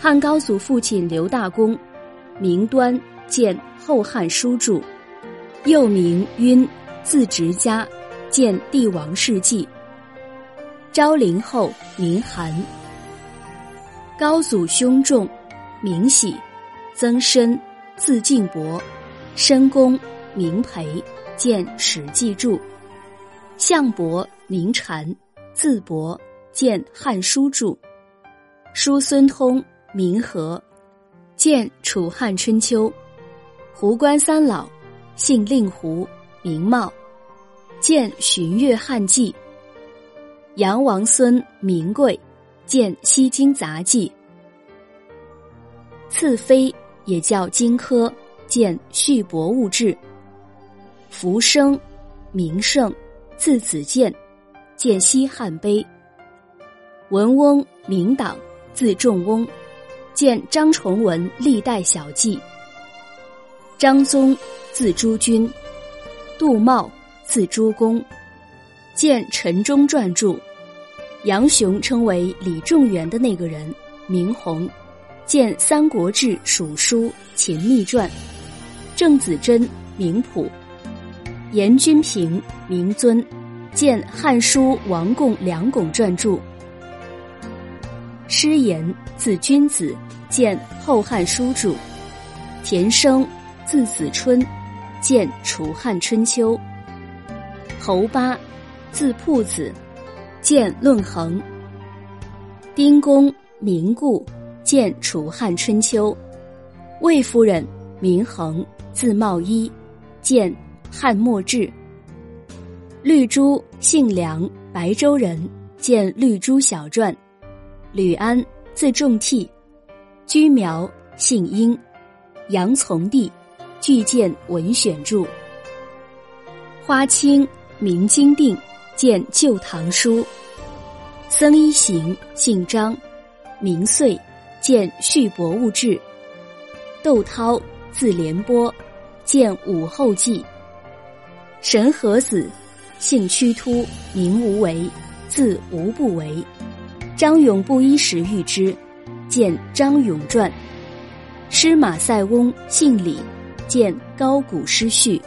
汉高祖父亲刘大公，名端，见《后汉书注》，又名晕，字直家，见《帝王世纪》。昭陵后，名韩。高祖兄仲，名喜，曾参，字敬伯，申公，名培，见《史记注》。项伯，名禅，字伯，见《汉书注》。叔孙通。名和，见《楚汉春秋》。胡关三老，姓令狐，名茂，见《荀悦汉记》。杨王孙名贵，见《西京杂记》。次妃也叫荆轲，见《续博物志》。福生，名胜，字子建，见《西汉碑》。文翁名党，字仲翁。见张崇文历代小记。张宗，字朱君，杜茂，字朱公。见陈忠传注。杨雄称为李仲元的那个人，明弘。见《三国志·蜀书·秦密传》。郑子真，名普。严君平，明尊。见《汉书·王贡梁拱传注》。师言，字君子，见《后汉书注》；田生，字子春，见《楚汉春秋》；侯八，字铺子，见《论衡》；丁公，名固，见《楚汉春秋》；魏夫人，名衡，字茂一，见《汉末志》；绿珠，姓梁，白州人，见《绿珠小传》。吕安，字仲替，居苗，姓殷，杨从弟，巨见文选注。花清，名金定，见《旧唐书》。僧一行，姓张，名遂，见《续博物志》。窦涛，字廉波，见《武后记》。神和子，姓屈突，名无为，字无不为。张永不衣时遇之，见《张永传》；诗马塞翁，姓李，见《高古诗序》。